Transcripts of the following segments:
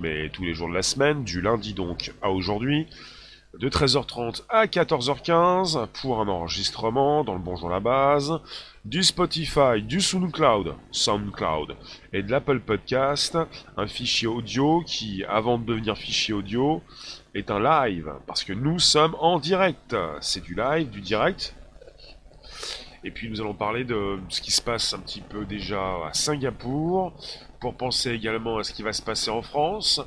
mais tous les jours de la semaine, du lundi donc à aujourd'hui, de 13h30 à 14h15 pour un enregistrement dans le Bonjour la base, du Spotify, du SoundCloud, SoundCloud et de l'Apple Podcast, un fichier audio qui, avant de devenir fichier audio, est un live parce que nous sommes en direct. C'est du live, du direct. Et puis nous allons parler de ce qui se passe un petit peu déjà à Singapour, pour penser également à ce qui va se passer en France,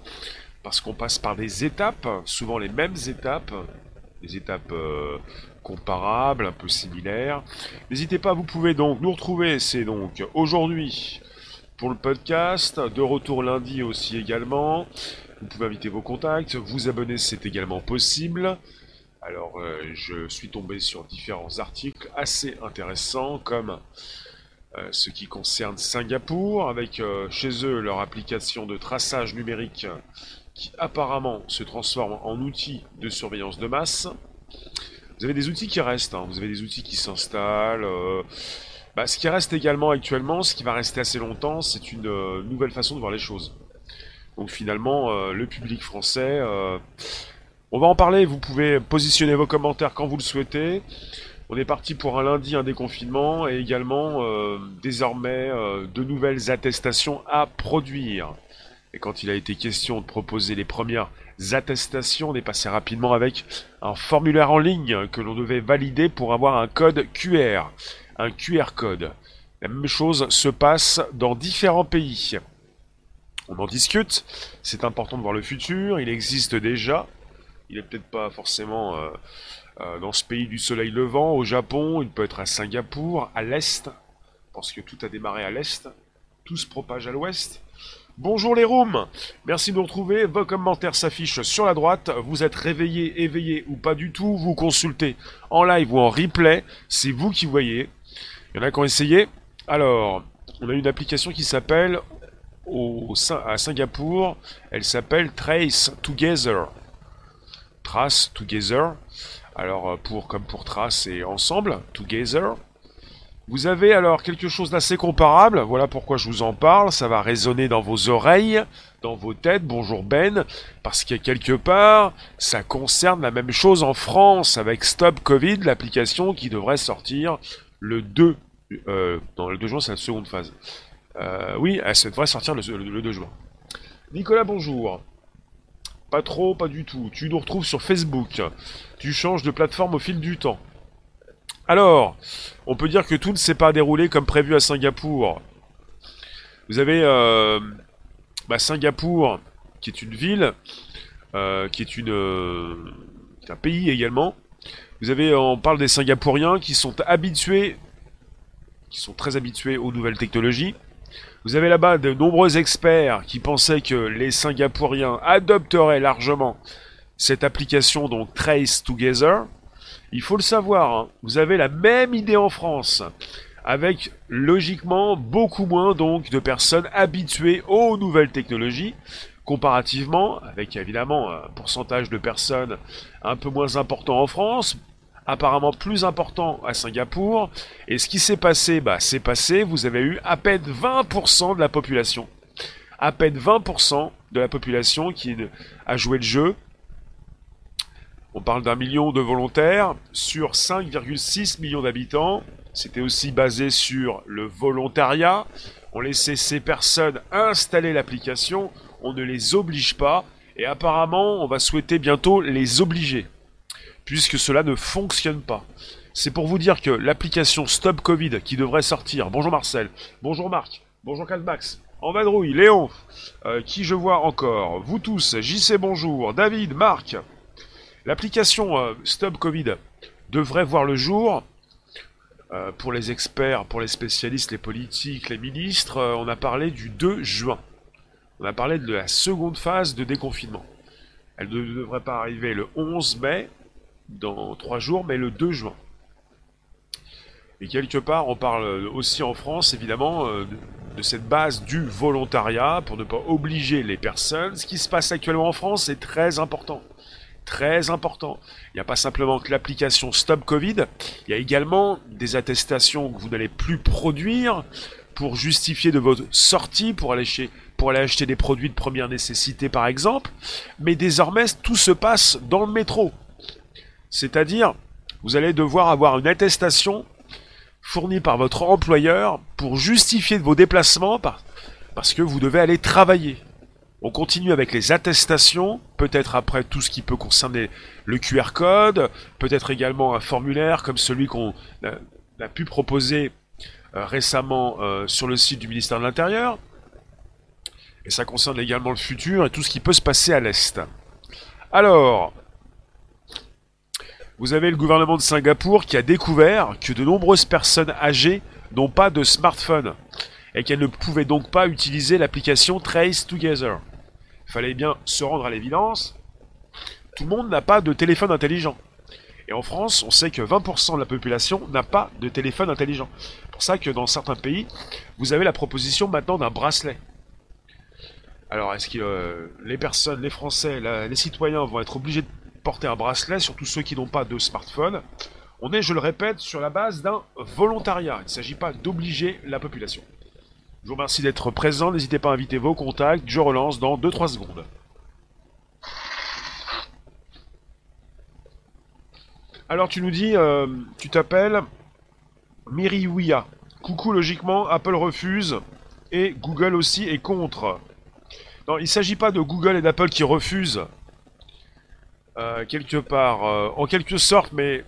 parce qu'on passe par des étapes, souvent les mêmes étapes, des étapes euh, comparables, un peu similaires. N'hésitez pas, vous pouvez donc nous retrouver, c'est donc aujourd'hui pour le podcast, de retour lundi aussi également. Vous pouvez inviter vos contacts, vous abonner c'est également possible. Alors euh, je suis tombé sur différents articles assez intéressants comme euh, ce qui concerne Singapour, avec euh, chez eux leur application de traçage numérique qui apparemment se transforme en outil de surveillance de masse. Vous avez des outils qui restent, hein. vous avez des outils qui s'installent. Euh, bah, ce qui reste également actuellement, ce qui va rester assez longtemps, c'est une nouvelle façon de voir les choses. Donc finalement, le public français, on va en parler, vous pouvez positionner vos commentaires quand vous le souhaitez. On est parti pour un lundi, un déconfinement et également euh, désormais euh, de nouvelles attestations à produire. Et quand il a été question de proposer les premières attestations, on est passé rapidement avec un formulaire en ligne que l'on devait valider pour avoir un code QR, un QR code. La même chose se passe dans différents pays. On en discute, c'est important de voir le futur, il existe déjà, il n'est peut-être pas forcément euh, euh, dans ce pays du soleil levant, au Japon, il peut être à Singapour, à l'est, parce que tout a démarré à l'est, tout se propage à l'ouest. Bonjour les rooms, merci de nous retrouver, vos commentaires s'affichent sur la droite, vous êtes réveillé, éveillé ou pas du tout, vous consultez en live ou en replay, c'est vous qui voyez. Il y en a qui ont essayé. Alors, on a une application qui s'appelle à Singapour, elle s'appelle Trace Together. Trace Together. Alors euh, pour comme pour Trace et ensemble, Together. Vous avez alors quelque chose d'assez comparable, voilà pourquoi je vous en parle, ça va résonner dans vos oreilles, dans vos têtes, bonjour Ben, parce que quelque part, ça concerne la même chose en France avec Stop Covid, l'application qui devrait sortir le 2, euh, non, le 2 juin c'est la seconde phase. Euh, oui, elle devrait sortir le, le 2 juin. Nicolas, bonjour. Pas trop, pas du tout. Tu nous retrouves sur Facebook. Tu changes de plateforme au fil du temps. Alors, on peut dire que tout ne s'est pas déroulé comme prévu à Singapour. Vous avez euh, bah, Singapour, qui est une ville, euh, qui est une, euh, un pays également. Vous avez, on parle des Singapouriens qui sont habitués, qui sont très habitués aux nouvelles technologies. Vous avez là-bas de nombreux experts qui pensaient que les Singapouriens adopteraient largement cette application, donc Trace Together. Il faut le savoir, hein, vous avez la même idée en France, avec logiquement beaucoup moins donc de personnes habituées aux nouvelles technologies, comparativement avec évidemment un pourcentage de personnes un peu moins important en France, apparemment plus important à Singapour. Et ce qui s'est passé, bah, c'est passé, vous avez eu à peine 20% de la population. À peine 20% de la population qui a joué le jeu. On parle d'un million de volontaires sur 5,6 millions d'habitants. C'était aussi basé sur le volontariat. On laissait ces personnes installer l'application. On ne les oblige pas. Et apparemment, on va souhaiter bientôt les obliger puisque cela ne fonctionne pas. C'est pour vous dire que l'application Stop Covid qui devrait sortir, bonjour Marcel, bonjour Marc, bonjour Calmax, en vadrouille, Léon, euh, qui je vois encore, vous tous, JC bonjour, David, Marc, l'application euh, Stop Covid devrait voir le jour. Euh, pour les experts, pour les spécialistes, les politiques, les ministres, on a parlé du 2 juin. On a parlé de la seconde phase de déconfinement. Elle ne devrait pas arriver le 11 mai, dans trois jours, mais le 2 juin. Et quelque part, on parle aussi en France, évidemment, euh, de cette base du volontariat pour ne pas obliger les personnes. Ce qui se passe actuellement en France est très important. Très important. Il n'y a pas simplement que l'application Stop Covid, il y a également des attestations que vous n'allez plus produire pour justifier de votre sortie, pour aller chez pour aller acheter des produits de première nécessité par exemple, mais désormais tout se passe dans le métro. C'est-à-dire, vous allez devoir avoir une attestation fournie par votre employeur pour justifier vos déplacements parce que vous devez aller travailler. On continue avec les attestations, peut-être après tout ce qui peut concerner le QR code, peut-être également un formulaire comme celui qu'on a, pu proposer euh, récemment euh, sur le site du ministère de l'Intérieur. Et ça concerne également le futur et tout ce qui peut se passer à l'Est. Alors, vous avez le gouvernement de Singapour qui a découvert que de nombreuses personnes âgées n'ont pas de smartphone et qu'elles ne pouvaient donc pas utiliser l'application Trace Together. Il fallait bien se rendre à l'évidence, tout le monde n'a pas de téléphone intelligent. Et en France, on sait que 20% de la population n'a pas de téléphone intelligent. C'est pour ça que dans certains pays, vous avez la proposition maintenant d'un bracelet. Alors, est-ce que euh, les personnes, les Français, les citoyens vont être obligés de porter un bracelet, surtout ceux qui n'ont pas de smartphone On est, je le répète, sur la base d'un volontariat. Il ne s'agit pas d'obliger la population. Je vous remercie d'être présent. N'hésitez pas à inviter vos contacts. Je relance dans 2-3 secondes. Alors tu nous dis, euh, tu t'appelles Miriouia. Coucou, logiquement, Apple refuse et Google aussi est contre. Non, il ne s'agit pas de Google et d'Apple qui refusent euh, quelque part, euh, en quelque sorte, mais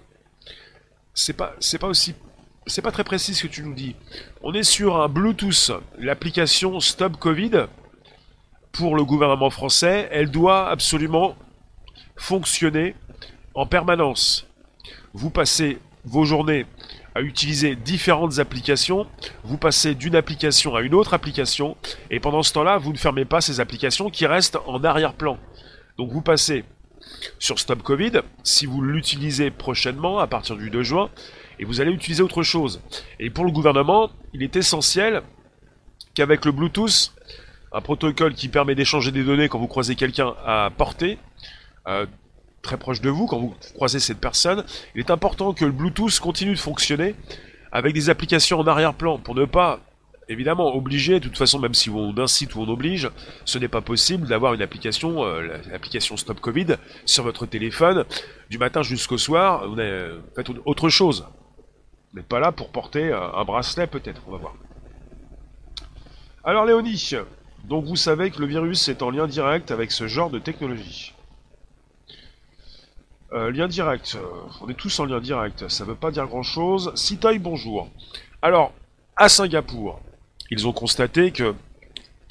c'est pas, c'est pas aussi, c'est pas très précis ce que tu nous dis. On est sur un Bluetooth, l'application Stop Covid pour le gouvernement français, elle doit absolument fonctionner en permanence vous passez vos journées à utiliser différentes applications, vous passez d'une application à une autre application, et pendant ce temps-là, vous ne fermez pas ces applications qui restent en arrière-plan. Donc vous passez sur Stop Covid, si vous l'utilisez prochainement, à partir du 2 juin, et vous allez utiliser autre chose. Et pour le gouvernement, il est essentiel qu'avec le Bluetooth, un protocole qui permet d'échanger des données quand vous croisez quelqu'un à portée, euh, très proche de vous, quand vous croisez cette personne, il est important que le Bluetooth continue de fonctionner avec des applications en arrière-plan pour ne pas évidemment obliger, de toute façon même si on incite ou on oblige, ce n'est pas possible d'avoir une application, euh, l'application Stop Covid, sur votre téléphone, du matin jusqu'au soir, vous faites autre chose. Vous n'êtes pas là pour porter euh, un bracelet peut-être, on va voir. Alors Léonie, donc vous savez que le virus est en lien direct avec ce genre de technologie. Euh, lien direct. On est tous en lien direct. Ça veut pas dire grand chose. Sitoy, bonjour. Alors, à Singapour, ils ont constaté que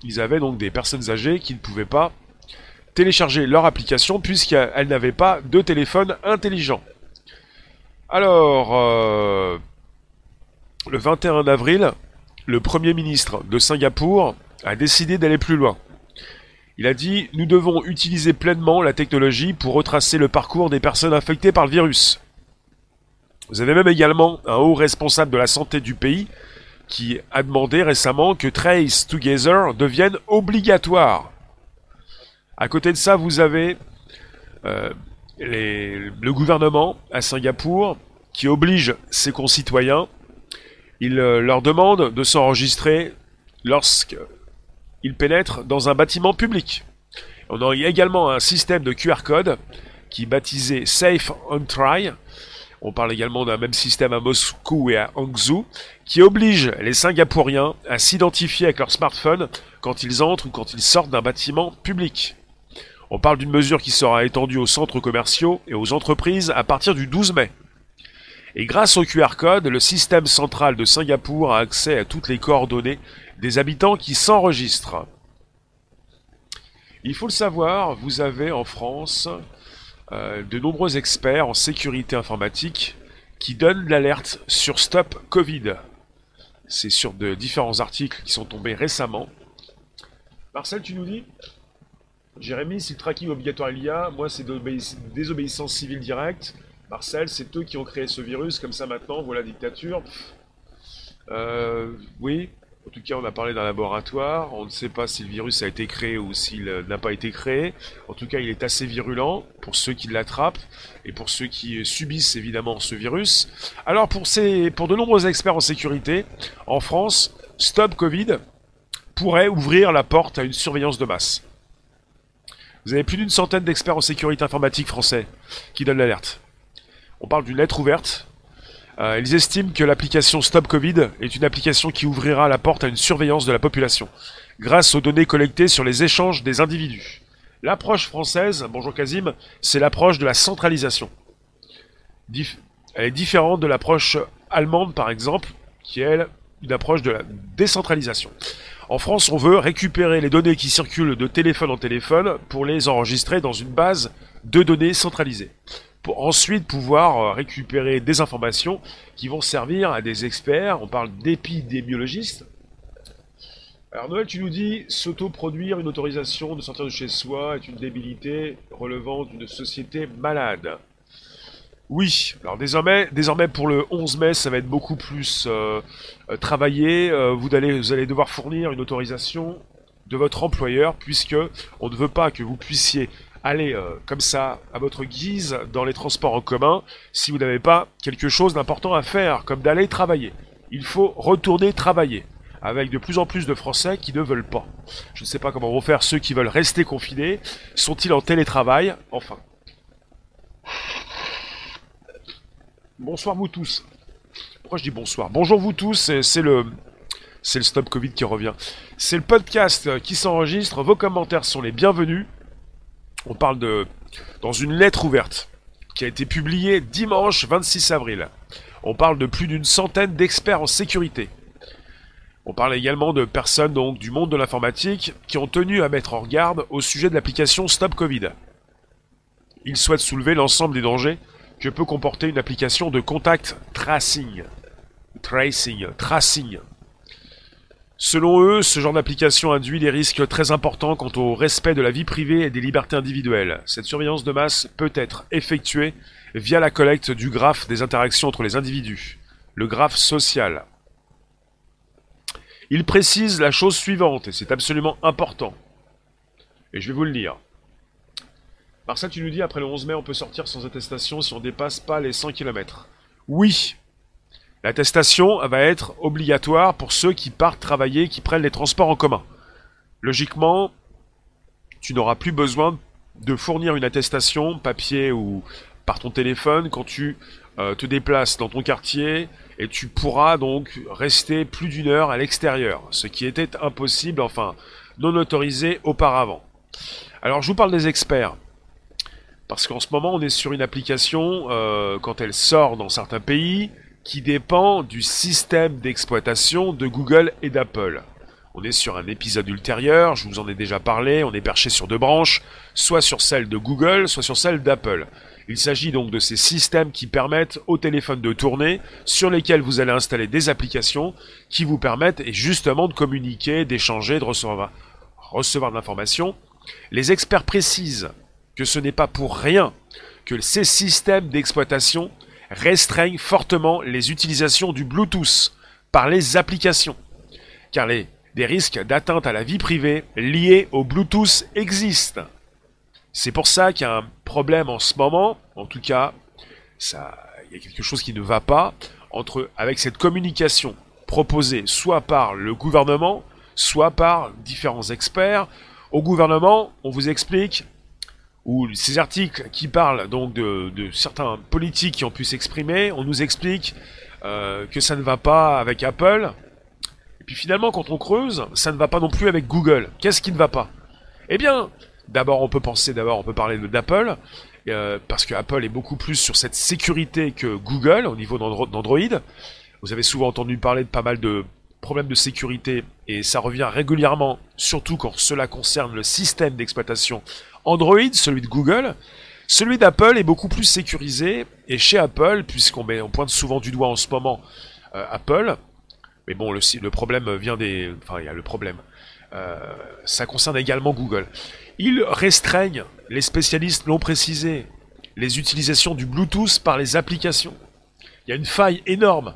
ils avaient donc des personnes âgées qui ne pouvaient pas télécharger leur application puisqu'elles n'avaient pas de téléphone intelligent. Alors, euh, le 21 avril, le Premier ministre de Singapour a décidé d'aller plus loin. Il a dit Nous devons utiliser pleinement la technologie pour retracer le parcours des personnes infectées par le virus. Vous avez même également un haut responsable de la santé du pays qui a demandé récemment que Trace Together devienne obligatoire. À côté de ça, vous avez euh, le gouvernement à Singapour qui oblige ses concitoyens, il euh, leur demande de s'enregistrer lorsque il pénètre dans un bâtiment public. On a également un système de QR code qui est baptisé Safe on Try. On parle également d'un même système à Moscou et à Hangzhou qui oblige les Singapouriens à s'identifier avec leur smartphone quand ils entrent ou quand ils sortent d'un bâtiment public. On parle d'une mesure qui sera étendue aux centres commerciaux et aux entreprises à partir du 12 mai. Et grâce au QR code, le système central de Singapour a accès à toutes les coordonnées des habitants qui s'enregistrent. Il faut le savoir, vous avez en France euh, de nombreux experts en sécurité informatique qui donnent l'alerte sur Stop Covid. C'est sur de différents articles qui sont tombés récemment. Marcel, tu nous dis? Jérémy, si le tracking obligatoire il y a, moi c'est désobéissance civile directe. Marcel, c'est eux qui ont créé ce virus, comme ça maintenant, voilà la dictature. Euh, oui, en tout cas, on a parlé d'un laboratoire. On ne sait pas si le virus a été créé ou s'il euh, n'a pas été créé. En tout cas, il est assez virulent pour ceux qui l'attrapent et pour ceux qui subissent évidemment ce virus. Alors, pour, ces, pour de nombreux experts en sécurité, en France, Stop Covid pourrait ouvrir la porte à une surveillance de masse. Vous avez plus d'une centaine d'experts en sécurité informatique français qui donnent l'alerte. On parle d'une lettre ouverte. Euh, ils estiment que l'application Stop Covid est une application qui ouvrira la porte à une surveillance de la population, grâce aux données collectées sur les échanges des individus. L'approche française, bonjour Kazim, c'est l'approche de la centralisation. elle est différente de l'approche allemande, par exemple, qui est, une approche de la décentralisation. En France, on veut récupérer les données qui circulent de téléphone en téléphone pour les enregistrer dans une base de données centralisée. Pour ensuite pouvoir euh, récupérer des informations qui vont servir à des experts, on parle d'épidémiologistes. Alors Noël, tu nous dis, s'auto-produire une autorisation de sortir de chez soi est une débilité relevant d'une société malade. Oui, alors désormais, désormais pour le 11 mai, ça va être beaucoup plus euh, euh, travaillé. Vous, allez, vous allez devoir fournir une autorisation de votre employeur puisque on ne veut pas que vous puissiez aller comme ça à votre guise dans les transports en commun si vous n'avez pas quelque chose d'important à faire, comme d'aller travailler. Il faut retourner travailler avec de plus en plus de Français qui ne veulent pas. Je ne sais pas comment vont faire ceux qui veulent rester confinés. Sont-ils en télétravail? Enfin. Bonsoir vous tous. Pourquoi je dis bonsoir? Bonjour vous tous, c'est le... C'est le Stop Covid qui revient. C'est le podcast qui s'enregistre, vos commentaires sont les bienvenus. On parle de... dans une lettre ouverte qui a été publiée dimanche 26 avril. On parle de plus d'une centaine d'experts en sécurité. On parle également de personnes du monde de l'informatique qui ont tenu à mettre en garde au sujet de l'application Stop Covid. Ils souhaitent soulever l'ensemble des dangers que peut comporter une application de contact tracing. Tracing, tracing. Selon eux, ce genre d'application induit des risques très importants quant au respect de la vie privée et des libertés individuelles. Cette surveillance de masse peut être effectuée via la collecte du graphe des interactions entre les individus, le graphe social. Il précise la chose suivante, et c'est absolument important. Et je vais vous le lire. Marcel, tu nous dis, après le 11 mai, on peut sortir sans attestation si on dépasse pas les 100 km. Oui. L'attestation va être obligatoire pour ceux qui partent travailler, qui prennent les transports en commun. Logiquement, tu n'auras plus besoin de fournir une attestation, papier ou par ton téléphone, quand tu euh, te déplaces dans ton quartier, et tu pourras donc rester plus d'une heure à l'extérieur, ce qui était impossible, enfin non autorisé auparavant. Alors je vous parle des experts. Parce qu'en ce moment, on est sur une application, euh, quand elle sort dans certains pays, qui dépend du système d'exploitation de Google et d'Apple. On est sur un épisode ultérieur, je vous en ai déjà parlé, on est perché sur deux branches, soit sur celle de Google, soit sur celle d'Apple. Il s'agit donc de ces systèmes qui permettent au téléphone de tourner, sur lesquels vous allez installer des applications qui vous permettent justement de communiquer, d'échanger, de recevoir, recevoir de l'information. Les experts précisent que ce n'est pas pour rien que ces systèmes d'exploitation restreignent fortement les utilisations du Bluetooth par les applications, car les, des risques d'atteinte à la vie privée liés au Bluetooth existent. C'est pour ça qu'il y a un problème en ce moment, en tout cas, ça, il y a quelque chose qui ne va pas entre avec cette communication proposée soit par le gouvernement, soit par différents experts. Au gouvernement, on vous explique ou ces articles qui parlent donc de, certains politiques qui ont pu s'exprimer, on nous explique euh, que ça ne va pas avec Apple. Et puis finalement, quand on creuse, ça ne va pas non plus avec Google. Qu'est-ce qui ne va pas? Eh bien, d'abord, on peut penser, d'abord, on peut parler d'Apple, euh, parce que Apple est beaucoup plus sur cette sécurité que Google au niveau d'Android. Vous avez souvent entendu parler de pas mal de problèmes de sécurité et ça revient régulièrement, surtout quand cela concerne le système d'exploitation Android, celui de Google. Celui d'Apple est beaucoup plus sécurisé, et chez Apple, puisqu'on on pointe souvent du doigt en ce moment euh, Apple, mais bon, le, problème vient des... Enfin, il y a le problème. Euh, ça concerne également Google. Ils restreignent, les spécialistes l'ont précisé, les utilisations du Bluetooth par les applications. Il y a une faille énorme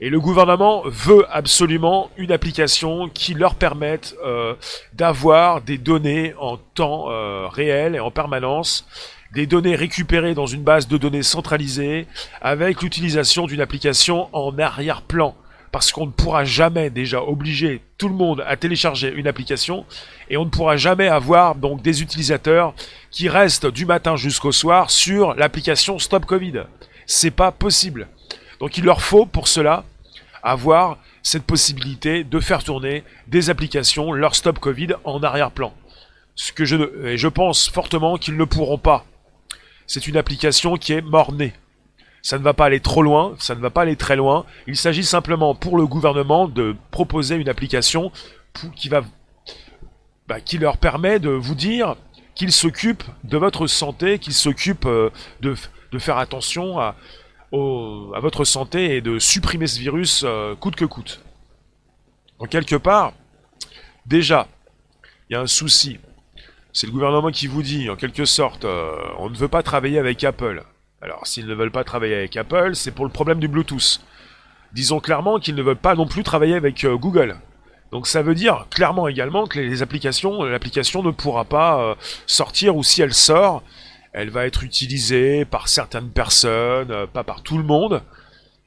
et le gouvernement veut absolument une application qui leur permette euh, d'avoir des données en temps euh, réel et en permanence, des données récupérées dans une base de données centralisée, avec l'utilisation d'une application en arrière-plan parce qu'on ne pourra jamais déjà obliger tout le monde à télécharger une application et on ne pourra jamais avoir donc des utilisateurs qui restent du matin jusqu'au soir sur l'application Stop Covid. C'est pas possible. Donc il leur faut pour cela avoir cette possibilité de faire tourner des applications, leur Stop Covid en arrière-plan. Ce que je, et je pense fortement qu'ils ne pourront pas. C'est une application qui est mort-née. Ça ne va pas aller trop loin, ça ne va pas aller très loin. Il s'agit simplement pour le gouvernement de proposer une application qui va, bah, qui leur permet de vous dire qu'il s'occupe de votre santé, qu'il s'occupe euh, de, de, faire attention à, à, votre santé et de supprimer ce virus euh, coûte que coûte. Donc quelque part, déjà, il y a un souci. C'est le gouvernement qui vous dit, en quelque sorte, euh, on ne veut pas travailler avec Apple. Alors, s'ils ne veulent pas travailler avec Apple, c'est pour le problème du Bluetooth. Disons clairement qu'ils ne veulent pas non plus travailler avec euh, Google. Donc ça veut dire clairement également que les applications, l'application ne pourra pas sortir ou si elle sort, elle va être utilisée par certaines personnes, euh, pas par tout le monde.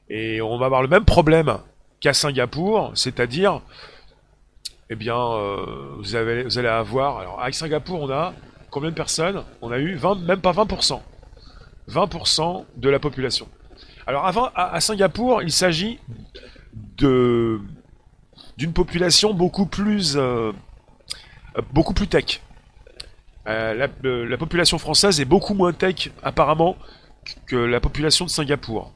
Et on va avoir le même problème qu'à Singapour, c'est-à-dire, eh bien, vous, avez, vous allez avoir, alors avec Singapour on a combien de personnes? On a eu 20, même pas 20%. 20% de la population. Alors avant, à, Singapour, il s'agit de d'une population beaucoup plus euh, beaucoup plus tech. Euh, la, population française est beaucoup moins tech apparemment que la population de Singapour.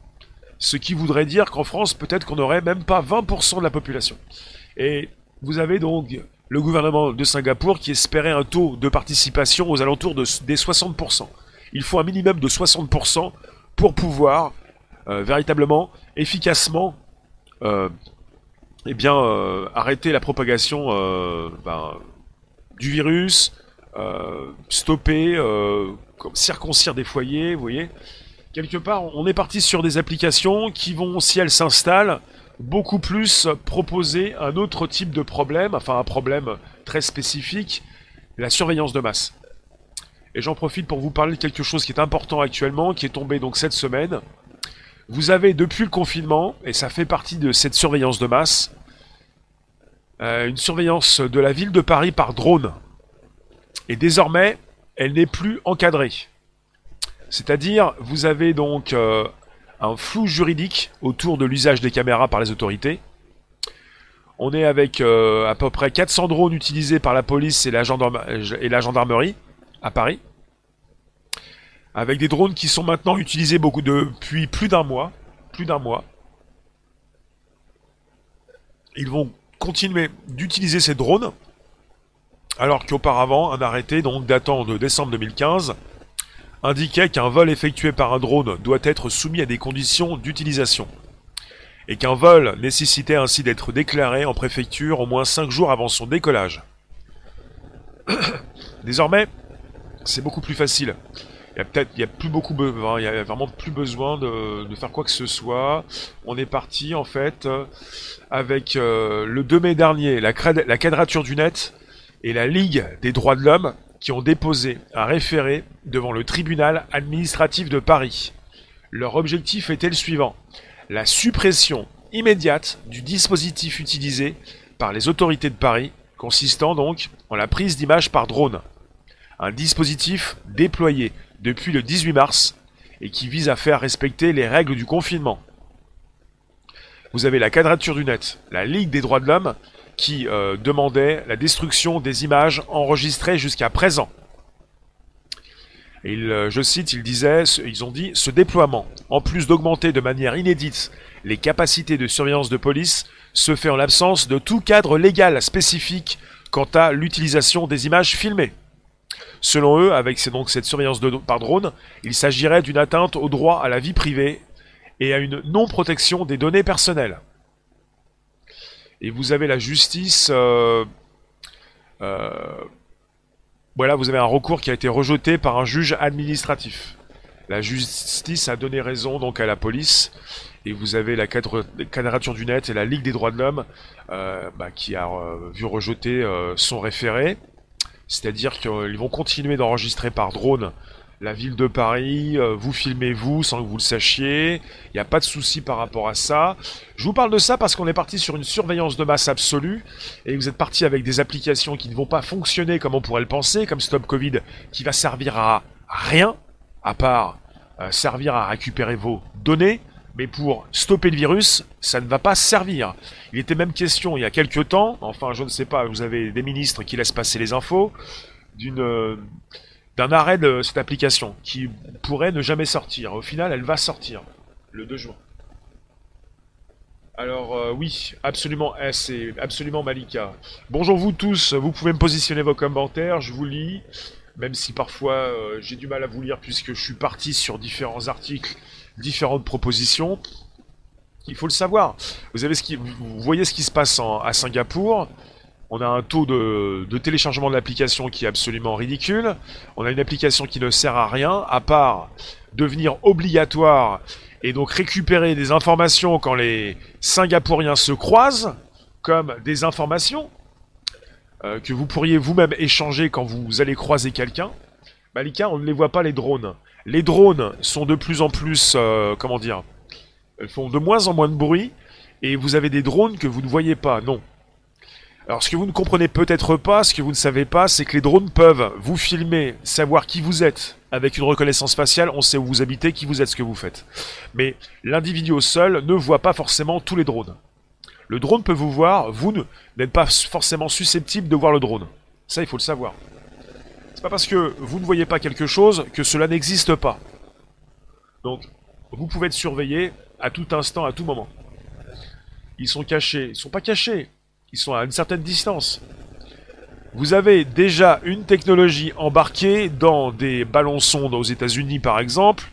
Ce qui voudrait dire qu'en France, peut-être qu'on n'aurait même pas 20% de la population. Et vous avez donc le gouvernement de Singapour qui espérait un taux de participation aux alentours de, des 60% il faut un minimum de 60% pour pouvoir euh, véritablement, efficacement, euh, eh bien, arrêter la propagation ben, du virus, stopper, circoncire des foyers, vous voyez. Quelque part, on est parti sur des applications qui vont, si elles s'installent, beaucoup plus proposer un autre type de problème, enfin un problème très spécifique, la surveillance de masse. Et j'en profite pour vous parler de quelque chose qui est important actuellement, qui est tombé donc cette semaine. Vous avez depuis le confinement, et ça fait partie de cette surveillance de masse, euh, une surveillance de la ville de Paris par drone. Et désormais, elle n'est plus encadrée. C'est-à-dire, vous avez donc euh, un flou juridique autour de l'usage des caméras par les autorités. On est avec euh, à peu près 400 drones utilisés par la police et la, gendarmerie à Paris. Avec des drones qui sont maintenant utilisés beaucoup depuis plus d'un mois. Plus d'un mois. Ils vont continuer d'utiliser ces drones. Alors qu'auparavant, un arrêté, donc datant de décembre 2015, indiquait qu'un vol effectué par un drone doit être soumis à des conditions d'utilisation. Et qu'un vol nécessitait ainsi d'être déclaré en préfecture au moins 5 jours avant son décollage. Désormais, c'est beaucoup plus facile. Il y a plus a vraiment plus besoin de, faire quoi que ce soit. On est parti en fait euh, avec euh, le 2 mai dernier la, la quadrature du net et la Ligue des droits de l'homme qui ont déposé un référé devant le tribunal administratif de Paris. Leur objectif était le suivant la suppression immédiate du dispositif utilisé par les autorités de Paris, consistant donc en la prise d'images par drone un dispositif déployé depuis le 18 mars et qui vise à faire respecter les règles du confinement. Vous avez la quadrature du net, la Ligue des droits de l'homme, qui euh, demandait la destruction des images enregistrées jusqu'à présent. Euh, je cite, ils disaient, ils ont dit, ce déploiement, en plus d'augmenter de manière inédite les capacités de surveillance de police, se fait en l'absence de tout cadre légal spécifique quant à l'utilisation des images filmées. Selon eux, avec cette surveillance par drone, il s'agirait d'une atteinte au droit à la vie privée et à une non-protection des données personnelles. Et vous avez la justice. Euh, euh, voilà, vous avez un recours qui a été rejeté par un juge administratif. La justice a donné raison donc à la police. Et vous avez la quadrature du net et la Ligue des droits de l'homme euh, bah, qui a vu rejeter son référé. C'est-à-dire qu'ils vont continuer d'enregistrer par drone la ville de Paris, euh, vous filmez vous sans que vous le sachiez, il n'y a pas de souci par rapport à ça. Je vous parle de ça parce qu'on est parti sur une surveillance de masse absolue et vous êtes parti avec des applications qui ne vont pas fonctionner comme on pourrait le penser, comme Stop Covid, qui va servir à rien, à part euh, servir à récupérer vos données, mais pour stopper le virus, ça ne va pas servir. Il était même question il y a quelques temps, enfin je ne sais pas, vous avez des ministres qui laissent passer les infos, d'une euh, d'un arrêt de cette application qui pourrait ne jamais sortir. Au final, elle va sortir le 2 juin. Alors euh, oui, absolument, eh, c'est absolument Malika. Bonjour vous tous, vous pouvez me positionner vos commentaires, je vous lis, même si parfois euh, j'ai du mal à vous lire puisque je suis parti sur différents articles, différentes propositions. Il faut le savoir. Vous, avez ce qui, vous voyez ce qui se passe à Singapour. On a un taux de, téléchargement de l'application qui est absolument ridicule. On a une application qui ne sert à rien, à part devenir obligatoire et donc récupérer des informations quand les Singapouriens se croisent, comme des informations euh, que vous pourriez vous-même échanger quand vous allez croiser quelqu'un. Malika, on ne les voit pas les drones. Les drones sont de plus en plus, euh, comment dire, elles font de moins en moins de bruit, et vous avez des drones que vous ne voyez pas. Non, alors ce que vous ne comprenez peut-être pas, ce que vous ne savez pas, c'est que les drones peuvent vous filmer, savoir qui vous êtes. Avec une reconnaissance faciale, on sait où vous habitez, qui vous êtes, ce que vous faites. Mais l'individu seul ne voit pas forcément tous les drones. Le drone peut vous voir, vous n'êtes pas forcément susceptible de voir le drone. Ça, il faut le savoir. C'est pas parce que vous ne voyez pas quelque chose que cela n'existe pas. Donc, vous pouvez être surveillé à tout instant, à tout moment. Ils sont cachés. Ils sont pas cachés. Ils sont à une certaine distance. Vous avez déjà une technologie embarquée dans des ballons sondes aux États-Unis par exemple,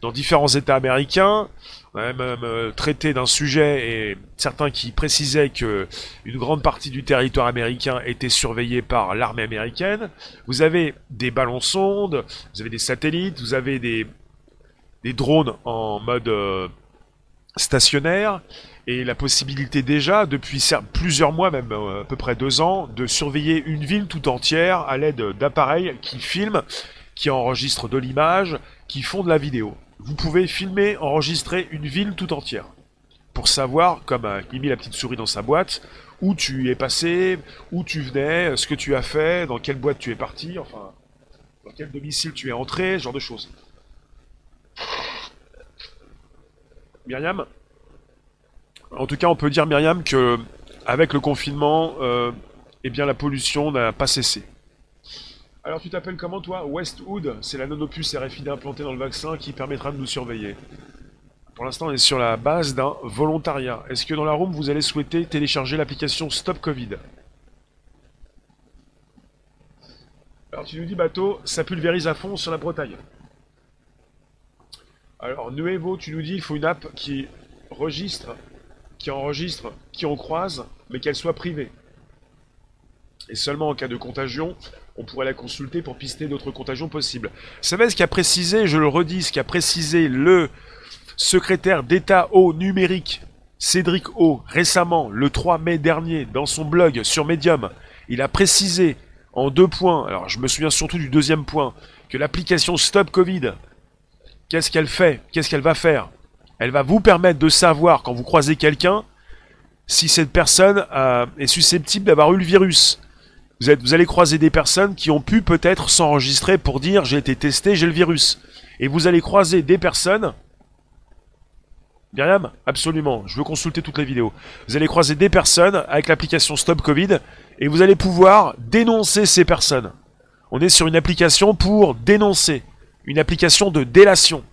dans différents États américains. On a même euh, traité d'un sujet et certains qui précisaient que une grande partie du territoire américain était surveillé par l'armée américaine. Vous avez des ballons sondes, vous avez des satellites, vous avez des, des drones en mode euh, stationnaire et la possibilité déjà, depuis plusieurs mois, même euh, à peu près deux ans, de surveiller une ville tout entière à l'aide d'appareils qui filment, qui enregistrent de l'image, qui font de la vidéo. Vous pouvez filmer, enregistrer une ville tout entière. Pour savoir, comme a mis la petite souris dans sa boîte, où tu es passé, où tu venais, ce que tu as fait, dans quelle boîte tu es parti, enfin, dans quel domicile tu es entré, ce genre de choses. Myriam? En tout cas, on peut dire, Myriam, que avec le confinement, euh, eh bien, la pollution n'a pas cessé. Alors, tu t'appelles comment, toi? Westwood, c'est la nanopuce RFID implantée dans le vaccin qui permettra de nous surveiller. Pour l'instant, on est sur la base d'un volontariat. Est-ce que dans la room, vous allez souhaiter télécharger l'application Stop Covid? Alors, tu nous dis, bateau, ça pulvérise à fond sur la Bretagne. Alors, Nuevo, tu nous dis il faut une app qui registre, qui enregistre, qui on croise, mais qu'elle soit privée. Et seulement en cas de contagion, on pourrait la consulter pour pister d'autres contagions possibles. Vous savez ce qu'a précisé, je le redis, ce qu'a précisé le secrétaire d'État au numérique, Cédric O, récemment, le 3 mai dernier, dans son blog sur Medium, il a précisé en deux points, alors je me souviens surtout du deuxième point, que l'application Stop Covid Qu'est-ce qu'elle fait Qu'est-ce qu'elle va faire Elle va vous permettre de savoir quand vous croisez quelqu'un si cette personne euh, est susceptible d'avoir eu le virus. Vous, allez croiser des personnes qui ont pu peut-être s'enregistrer pour dire j'ai été testé, j'ai le virus. Et vous allez croiser des personnes. Myriam Absolument, je veux consulter toutes les vidéos. Vous allez croiser des personnes avec l'application Stop Covid et vous allez pouvoir dénoncer ces personnes. On est sur une application pour dénoncer une application de délation.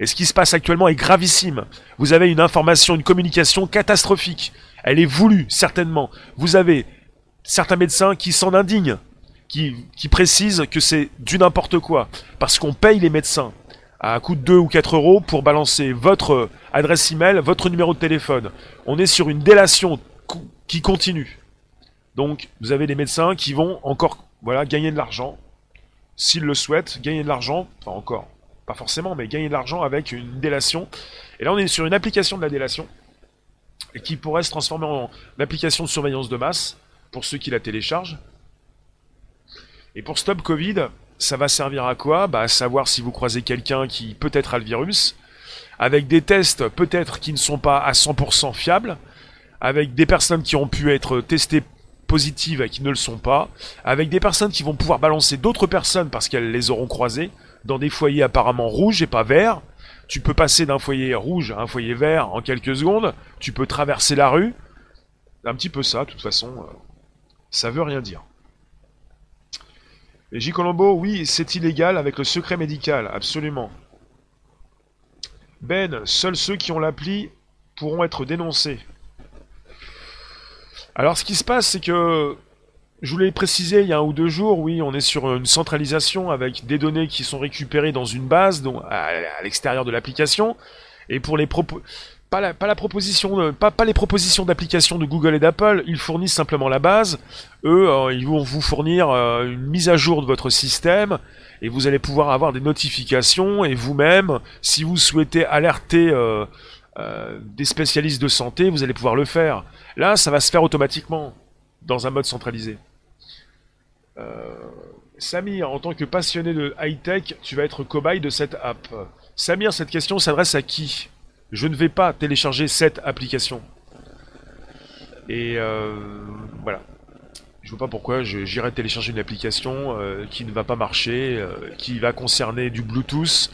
Et ce qui se passe actuellement est gravissime. Vous avez une information, une communication catastrophique. Elle est voulue, certainement. Vous avez certains médecins qui s'en indignent, qui, qui précisent que c'est du n'importe quoi. Parce qu'on paye les médecins à coût de 2 ou 4 euros pour balancer votre adresse email, votre numéro de téléphone. On est sur une délation qui continue. Donc, vous avez des médecins qui vont encore voilà, gagner de l'argent s'ils le souhaitent, gagner de l'argent, enfin encore, pas forcément, mais gagner de l'argent avec une délation. Et là, on est sur une application de la délation, qui pourrait se transformer en application de surveillance de masse, pour ceux qui la téléchargent. Et pour Stop Covid, ça va servir à quoi? Bah à savoir si vous croisez quelqu'un qui peut-être a le virus, avec des tests peut-être qui ne sont pas à 100% fiables, avec des personnes qui ont pu être testées positives et qui ne le sont pas, avec des personnes qui vont pouvoir balancer d'autres personnes parce qu'elles les auront croisées, dans des foyers apparemment rouges et pas verts. Tu peux passer d'un foyer rouge à un foyer vert en quelques secondes, tu peux traverser la rue. Un petit peu ça, de toute façon, euh, ça veut rien dire. Et J. Colombo, oui, c'est illégal avec le secret médical, absolument. Ben, seuls ceux qui ont l'appli pourront être dénoncés. Alors ce qui se passe, c'est que je vous l'ai précisé il y a un ou deux jours, oui, on est sur une centralisation avec des données qui sont récupérées dans une base, donc à, l'extérieur de l'application. Et pour les propos, pas la, pas la proposition, pas, pas les propositions d'application de Google et d'Apple, ils fournissent simplement la base. Eux, euh, ils vont vous fournir euh, une mise à jour de votre système et vous allez pouvoir avoir des notifications et vous-même, si vous souhaitez alerter euh, des spécialistes de santé, vous allez pouvoir le faire. Là, ça va se faire automatiquement dans un mode centralisé. Euh, Samir, en tant que passionné de high-tech, tu vas être cobaye de cette app. Samir, cette question s'adresse à qui? Je ne vais pas télécharger cette application. Et euh, voilà. Je ne vois pas pourquoi j'irai télécharger une application euh, qui ne va pas marcher, qui va concerner du Bluetooth.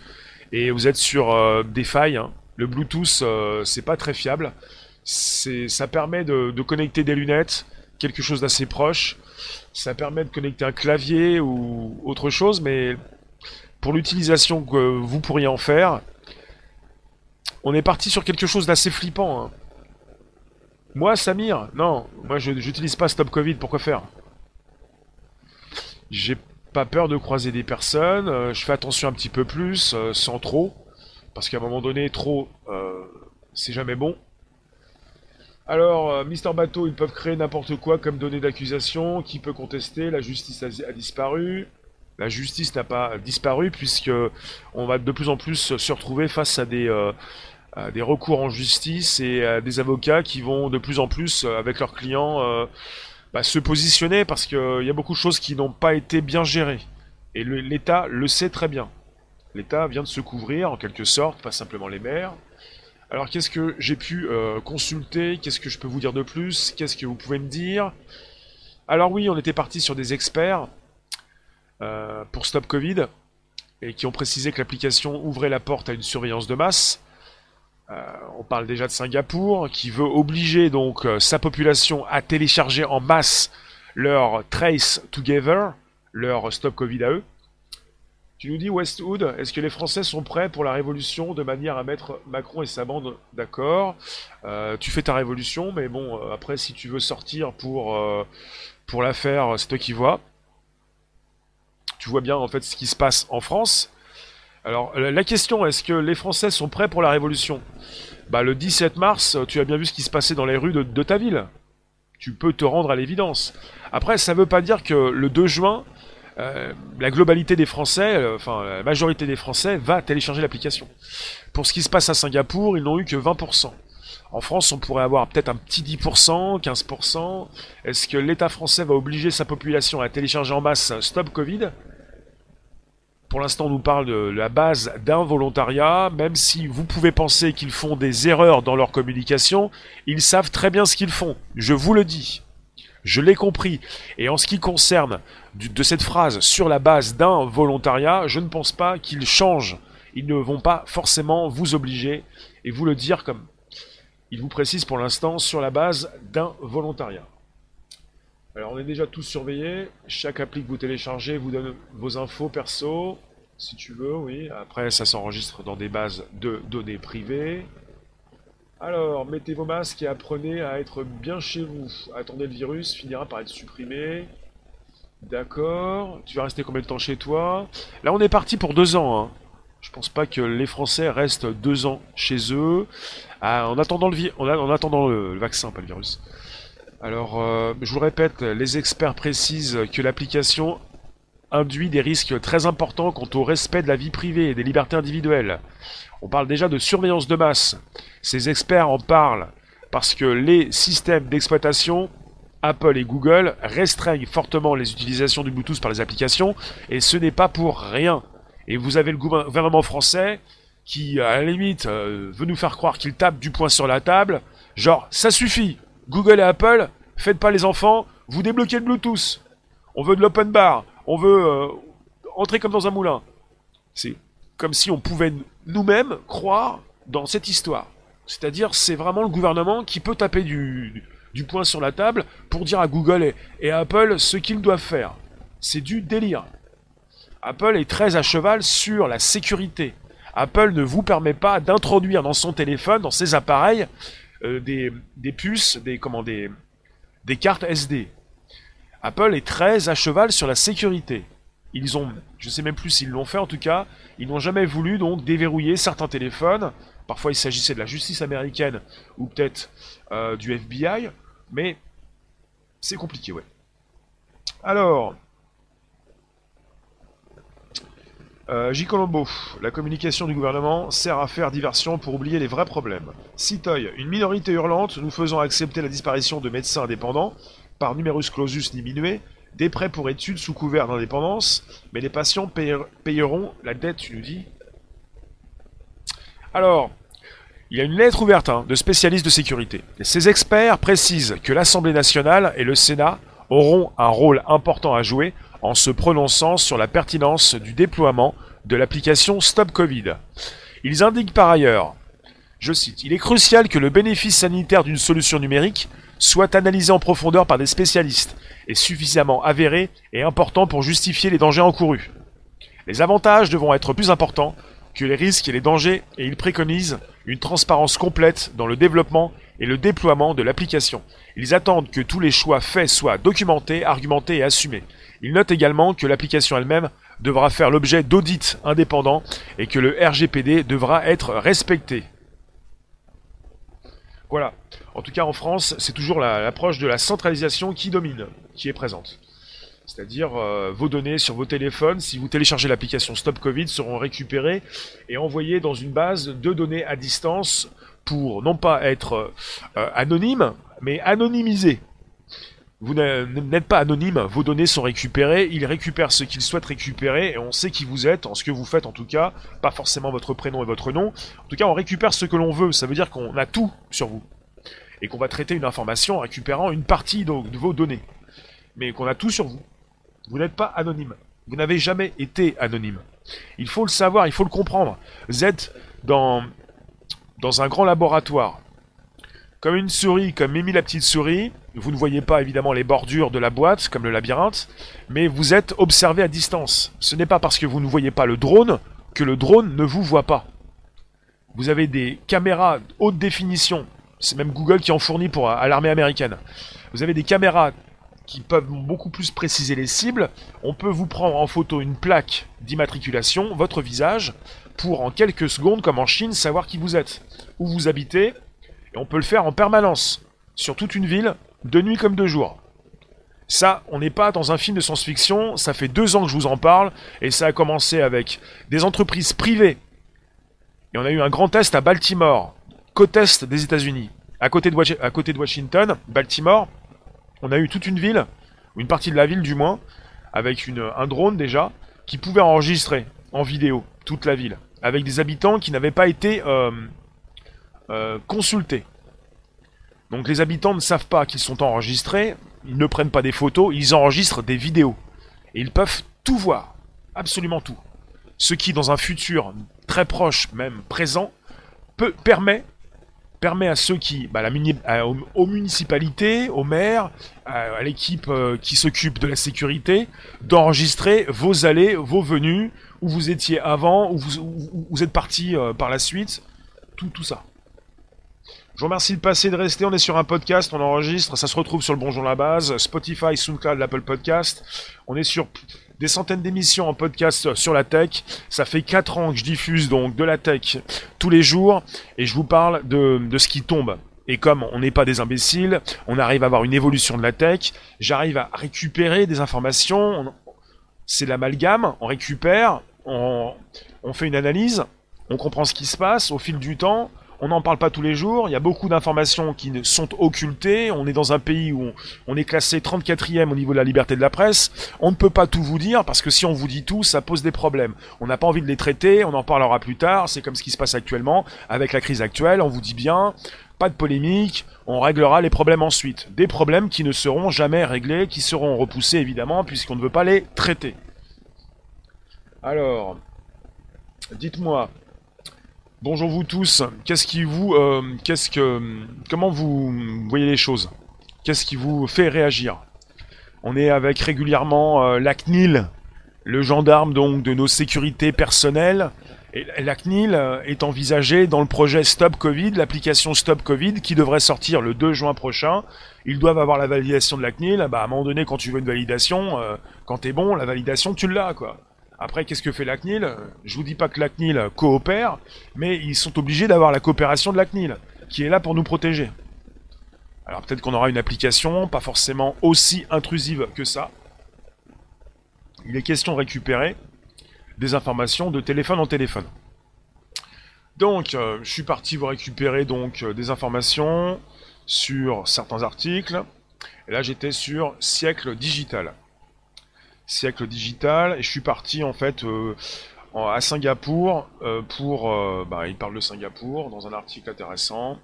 Et vous êtes sur des failles. Hein. Le Bluetooth, c'est pas très fiable. Ça permet de connecter des lunettes, quelque chose d'assez proche ça permet de connecter un clavier ou autre chose, mais pour l'utilisation que vous pourriez en faire, on est parti sur quelque chose d'assez flippant. Hein. Moi, Samir, non, moi je n'utilise pas Stop Covid, pourquoi faire? J'ai pas peur de croiser des personnes, euh, je fais attention un petit peu plus, euh, sans trop, parce qu'à un moment donné, trop, euh, c'est jamais bon. Alors, euh, Mister Bateau, ils peuvent créer n'importe quoi comme données d'accusation. Qui peut contester? La justice a, disparu. La justice n'a pas disparu puisque on va de plus en plus se retrouver face à des, euh, recours en justice et à des avocats qui vont de plus en plus euh, avec leurs clients bah, se positionner parce qu'il y a beaucoup de choses qui n'ont pas été bien gérées. Et l'État le sait très bien. L'État vient de se couvrir en quelque sorte, pas simplement les maires. Alors qu'est-ce que j'ai pu euh, consulter? Qu'est-ce que je peux vous dire de plus? Qu'est-ce que vous pouvez me dire? Alors oui, on était parti sur des experts euh, pour Stop Covid et qui ont précisé que l'application ouvrait la porte à une surveillance de masse. Euh, on parle déjà de Singapour qui veut obliger donc sa population à télécharger en masse leur Trace Together, leur Stop Covid à eux. Tu nous Westwood, est-ce que les Français sont prêts pour la révolution de manière à mettre Macron et sa bande d'accord? Euh, Tu fais ta révolution, mais bon, euh, après, si tu veux sortir pour, euh, pour la faire, c'est toi qui vois. Tu vois bien en fait ce qui se passe en France. Alors, la question, est-ce que les Français sont prêts pour la révolution? Bah, le 17 mars, tu as bien vu ce qui se passait dans les rues de, de ta ville. Tu peux te rendre à l'évidence. Après, ça ne veut pas dire que le 2 juin, euh, la globalité des Français, euh, la majorité des Français va télécharger l'application. Pour ce qui se passe à Singapour, ils n'ont eu que 20%. En France, on pourrait avoir peut-être un petit 10%, 15%. Est-ce que l'État français va obliger sa population à télécharger en masse Stop Covid? Pour l'instant, on nous parle de la base d'un volontariat, même si vous pouvez penser qu'ils font des erreurs dans leur communication, ils savent très bien ce qu'ils font. Je vous le dis. Je l'ai compris. Et en ce qui concerne de cette phrase sur la base d'un volontariat, je ne pense pas qu'ils changent. Ils ne vont pas forcément vous obliger et vous le dire comme ils vous précisent pour l'instant sur la base d'un volontariat. Alors on est déjà tous surveillés. Chaque appli que vous téléchargez vous donne vos infos perso, si tu veux, oui. Après ça s'enregistre dans des bases de données privées. Alors, mettez vos masques et apprenez à être bien chez vous. Attendez, le virus finira par être supprimé. D'accord. Tu vas rester combien de temps chez toi? Là, on est parti pour deux ans. Hein. Je pense pas que les Français restent deux ans chez eux. Ah, en attendant le, le, vaccin, pas le virus. Alors, euh, je vous répète, les experts précisent que l'application induit des risques très importants quant au respect de la vie privée et des libertés individuelles. On parle déjà de surveillance de masse. Ces experts en parlent parce que les systèmes d'exploitation Apple et Google restreignent fortement les utilisations du Bluetooth par les applications, et ce n'est pas pour rien. Et vous avez le gouvernement français qui, à la limite, euh, veut nous faire croire qu'il tape du poing sur la table, genre, ça suffit, Google et Apple, faites pas les enfants, vous débloquez le Bluetooth. On veut de l'open bar, on veut euh, entrer comme dans un moulin. C'est comme si on pouvait nous-mêmes croire dans cette histoire. C'est-à-dire, c'est vraiment le gouvernement qui peut taper du, du poing sur la table pour dire à Google et, à Apple ce qu'ils doivent faire. C'est du délire. Apple est très à cheval sur la sécurité. Apple ne vous permet pas d'introduire dans son téléphone, dans ses appareils, euh, des, puces, des, comment, des, des cartes SD. Apple est très à cheval sur la sécurité. Ils ont, je sais même plus s'ils l'ont fait en tout cas, ils n'ont jamais voulu donc déverrouiller certains téléphones. Parfois il s'agissait de la justice américaine ou peut-être euh, du FBI, mais c'est compliqué, ouais. Alors, euh, J. Colombo, la communication du gouvernement sert à faire diversion pour oublier les vrais problèmes. Citoy, une minorité hurlante nous faisant accepter la disparition de médecins indépendants, par numerus clausus diminué, des prêts pour études sous couvert d'indépendance, mais les patients payeront la dette, tu nous dis Alors, il y a une lettre ouverte hein, de spécialistes de sécurité. ces experts précisent que l'Assemblée nationale et le Sénat auront un rôle important à jouer en se prononçant sur la pertinence du déploiement de l'application Stop Covid. Ils indiquent par ailleurs, je cite, Il est crucial que le bénéfice sanitaire d'une solution numérique soit analysé en profondeur par des spécialistes et suffisamment avéré et important pour justifier les dangers encourus. Les avantages devront être plus importants que les risques et les dangers et ils préconisent une transparence complète dans le développement et le déploiement de l'application. Ils attendent que tous les choix faits soient documentés, argumentés et assumés. Ils notent également que l'application elle-même devra faire l'objet d'audits indépendants et que le RGPD devra être respecté. Voilà. En tout cas, en France, c'est toujours l'approche de la centralisation qui domine, qui est présente. C'est-à-dire, euh, vos données sur vos téléphones, si vous téléchargez l'application Stop Covid, seront récupérées et envoyées dans une base de données à distance pour non pas être euh, anonyme, mais anonymisé. Vous n'êtes pas anonyme, vos données sont récupérées, ils récupèrent ce qu'ils souhaitent récupérer, et on sait qui vous êtes, en ce que vous faites en tout cas, pas forcément votre prénom et votre nom. En tout cas, on récupère ce que l'on veut, ça veut dire qu'on a tout sur vous. Et qu'on va traiter une information en récupérant une partie de, vos données. Mais qu'on a tout sur vous. Vous n'êtes pas anonyme. Vous n'avez jamais été anonyme. Il faut le savoir, il faut le comprendre. Vous êtes dans, dans un grand laboratoire. Comme une souris, comme Mimi la petite souris, vous ne voyez pas évidemment les bordures de la boîte, comme le labyrinthe, mais vous êtes observé à distance. Ce n'est pas parce que vous ne voyez pas le drone que le drone ne vous voit pas. Vous avez des caméras haute définition, c'est même Google qui en fournit pour à l'armée américaine. Vous avez des caméras qui peuvent beaucoup plus préciser les cibles. On peut vous prendre en photo une plaque d'immatriculation, votre visage, pour en quelques secondes, comme en Chine, savoir qui vous êtes, où vous habitez, et on peut le faire en permanence, sur toute une ville, de nuit comme de jour. Ça, on n'est pas dans un film de science-fiction, ça fait deux ans que je vous en parle, et ça a commencé avec des entreprises privées. Et on a eu un grand test à Baltimore, côte est des États-Unis. À, côté de, Washington, Baltimore, on a eu toute une ville, ou une partie de la ville du moins, avec un drone déjà, qui pouvait enregistrer en vidéo toute la ville, avec des habitants qui n'avaient pas été euh, euh, consultés. Donc les habitants ne savent pas qu'ils sont enregistrés, ils ne prennent pas des photos, ils enregistrent des vidéos. Et ils peuvent tout voir, absolument tout. Ce qui, dans un futur très proche, même présent, peut, permet, à ceux qui, bah, la, aux, municipalités, aux maires, à, l'équipe euh, qui s'occupe de la sécurité, d'enregistrer vos allées, vos venues, où vous étiez avant, où vous, êtes parti euh, par la suite, tout ça. Je vous remercie de passer, de rester. On est sur un podcast, on enregistre. Ça se retrouve sur le Bonjour la Base, Spotify, SoundCloud, l'Apple Podcast. On est sur des centaines d'émissions en podcast sur la tech. Ça fait 4 ans que je diffuse donc de la tech tous les jours et je vous parle de, de ce qui tombe. Et comme on n'est pas des imbéciles, on arrive à avoir une évolution de la tech. J'arrive à récupérer des informations. C'est l'amalgame. On récupère, on, on fait une analyse, on comprend ce qui se passe au fil du temps on n'en parle pas tous les jours, il y a beaucoup d'informations qui sont occultées, on est dans un pays où on, est classé 34e au niveau de la liberté de la presse, on ne peut pas tout vous dire parce que si on vous dit tout, ça pose des problèmes. On n'a pas envie de les traiter, on en parlera plus tard, c'est comme ce qui se passe actuellement avec la crise actuelle, on vous dit bien, pas de polémique, on réglera les problèmes ensuite. Des problèmes qui ne seront jamais réglés, qui seront repoussés évidemment puisqu'on ne veut pas les traiter. Alors, dites-moi, Bonjour vous tous. Qu'est-ce qui vous, euh, qu'est-ce que, comment vous voyez les choses? Qu'est-ce qui vous fait réagir? On est avec régulièrement euh, la CNIL, le gendarme donc de nos sécurités personnelles. Et la CNIL euh, est envisagée dans le projet Stop Covid, l'application Stop Covid qui devrait sortir le 2 juin prochain. Ils doivent avoir la validation de la CNIL. Bah, à un moment donné, quand tu veux une validation, quand t'es bon, la validation tu l'as quoi. Après, qu'est-ce que fait la CNIL? Je vous dis pas que la CNIL coopère, mais ils sont obligés d'avoir la coopération de la CNIL, qui est là pour nous protéger. Alors peut-être qu'on aura une application, pas forcément aussi intrusive que ça. Il est question de récupérer des informations de téléphone en téléphone. Donc, euh, je suis parti vous récupérer donc euh, des informations sur certains articles. Et là, j'étais sur siècle digital siècle digital. Et je suis parti en fait euh, à Singapour euh, pour. Euh, bah, il parle de Singapour dans un article intéressant.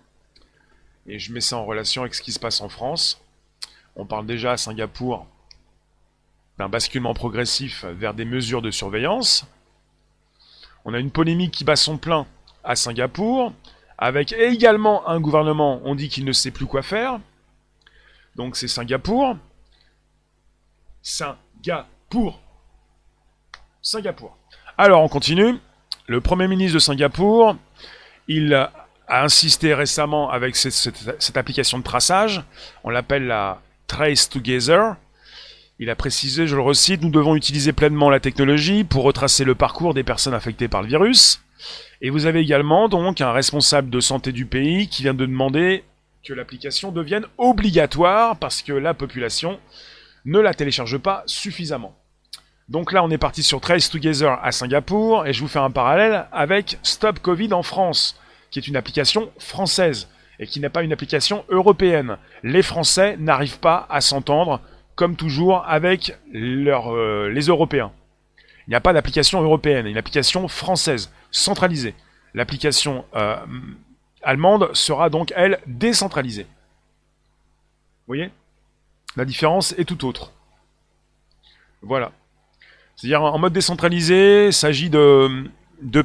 Et je mets ça en relation avec ce qui se passe en France. On parle déjà à Singapour d'un basculement progressif vers des mesures de surveillance. On a une polémique qui bat son plein à Singapour, avec également un gouvernement, on dit qu'il ne sait plus quoi faire. Donc c'est Singapour. Singapour. Singapour. Singapour. Alors, on continue. Le Premier ministre de Singapour, il a insisté récemment avec cette, application de traçage. On l'appelle la Trace Together. Il a précisé, je le recite, nous devons utiliser pleinement la technologie pour retracer le parcours des personnes affectées par le virus. Et vous avez également donc un responsable de santé du pays qui vient de demander que l'application devienne obligatoire parce que la population ne la télécharge pas suffisamment. Donc là, on est parti sur Trace Together à Singapour, et je vous fais un parallèle avec Stop Covid en France, qui est une application française, et qui n'est pas une application européenne. Les Français n'arrivent pas à s'entendre, comme toujours, avec euh, les Européens. Il n'y a pas d'application européenne, une application française, centralisée. L'application euh, allemande sera donc, elle, décentralisée. Vous voyez? La différence est tout autre. Voilà. C'est-à-dire en mode décentralisé, il s'agit de,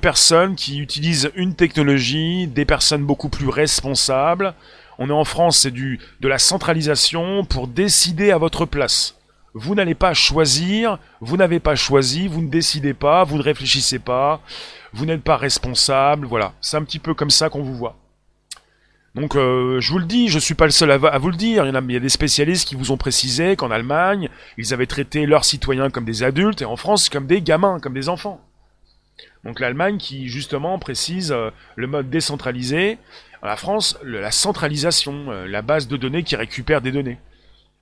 personnes qui utilisent une technologie, des personnes beaucoup plus responsables. On est en France, c'est de la centralisation pour décider à votre place. Vous n'allez pas choisir, vous n'avez pas choisi, vous ne décidez pas, vous ne réfléchissez pas, vous n'êtes pas responsable, voilà. C'est un petit peu comme ça qu'on vous voit. Donc euh, je vous le dis, je suis pas le seul à, vous le dire. Il y, a, il y a des spécialistes qui vous ont précisé qu'en Allemagne, ils avaient traité leurs citoyens comme des adultes et en France comme des gamins, comme des enfants. Donc l'Allemagne qui justement précise euh, le mode décentralisé, la France, la centralisation, euh, la base de données qui récupère des données.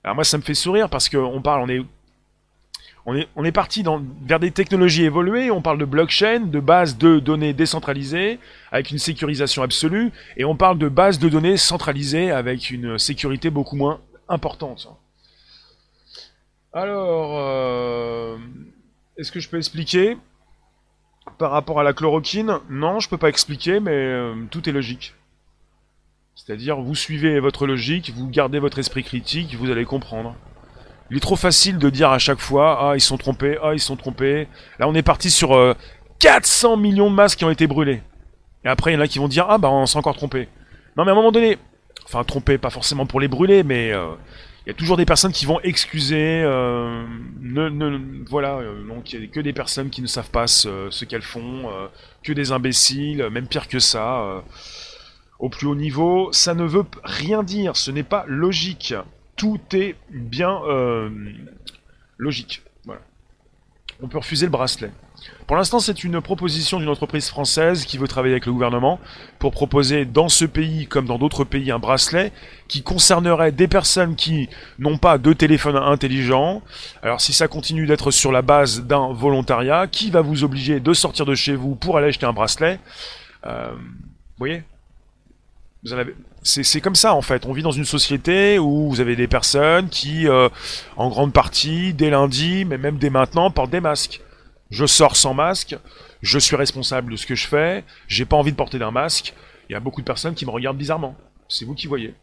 Alors moi ça me fait sourire parce qu'on parle, on est on est, parti vers des technologies évoluées, on parle de blockchain, de bases de données décentralisées, avec une sécurisation absolue, et on parle de bases de données centralisées avec une sécurité beaucoup moins importante. Alors, euh, est-ce que je peux expliquer par rapport à la chloroquine? Non, je peux pas expliquer, mais euh, tout est logique. C'est-à-dire, vous suivez votre logique, vous gardez votre esprit critique, vous allez comprendre. Il est trop facile de dire à chaque fois, ah, ils sont trompés, ah, ils sont trompés. Là, on est parti sur 400 euh, millions de masques qui ont été brûlés. Et après, il y en a qui vont dire, ah, bah, on s'est encore trompé. Non, mais à un moment donné, enfin, trompé, pas forcément pour les brûler, mais euh, il y a toujours des personnes qui vont excuser. Euh, ne, ne, voilà, donc il y a que des personnes qui ne savent pas ce qu'elles font, que des imbéciles, même pire que ça. au plus haut niveau, ça ne veut rien dire, ce n'est pas logique tout est bien euh, logique. Voilà. On peut refuser le bracelet. Pour l'instant, c'est une proposition d'une entreprise française qui veut travailler avec le gouvernement pour proposer dans ce pays comme dans d'autres pays un bracelet qui concernerait des personnes qui n'ont pas de téléphone intelligent. Alors si ça continue d'être sur la base d'un volontariat, qui va vous obliger de sortir de chez vous pour aller acheter un bracelet? Euh, Vous voyez? Vous en avez... C'est comme ça en fait. On vit dans une société où vous avez des personnes qui, euh, en grande partie, dès lundi, mais même dès maintenant, portent des masques. Je sors sans masque, je suis responsable de ce que je fais, j'ai pas envie de porter d'un masque. Il y a beaucoup de personnes qui me regardent bizarrement. C'est vous qui voyez.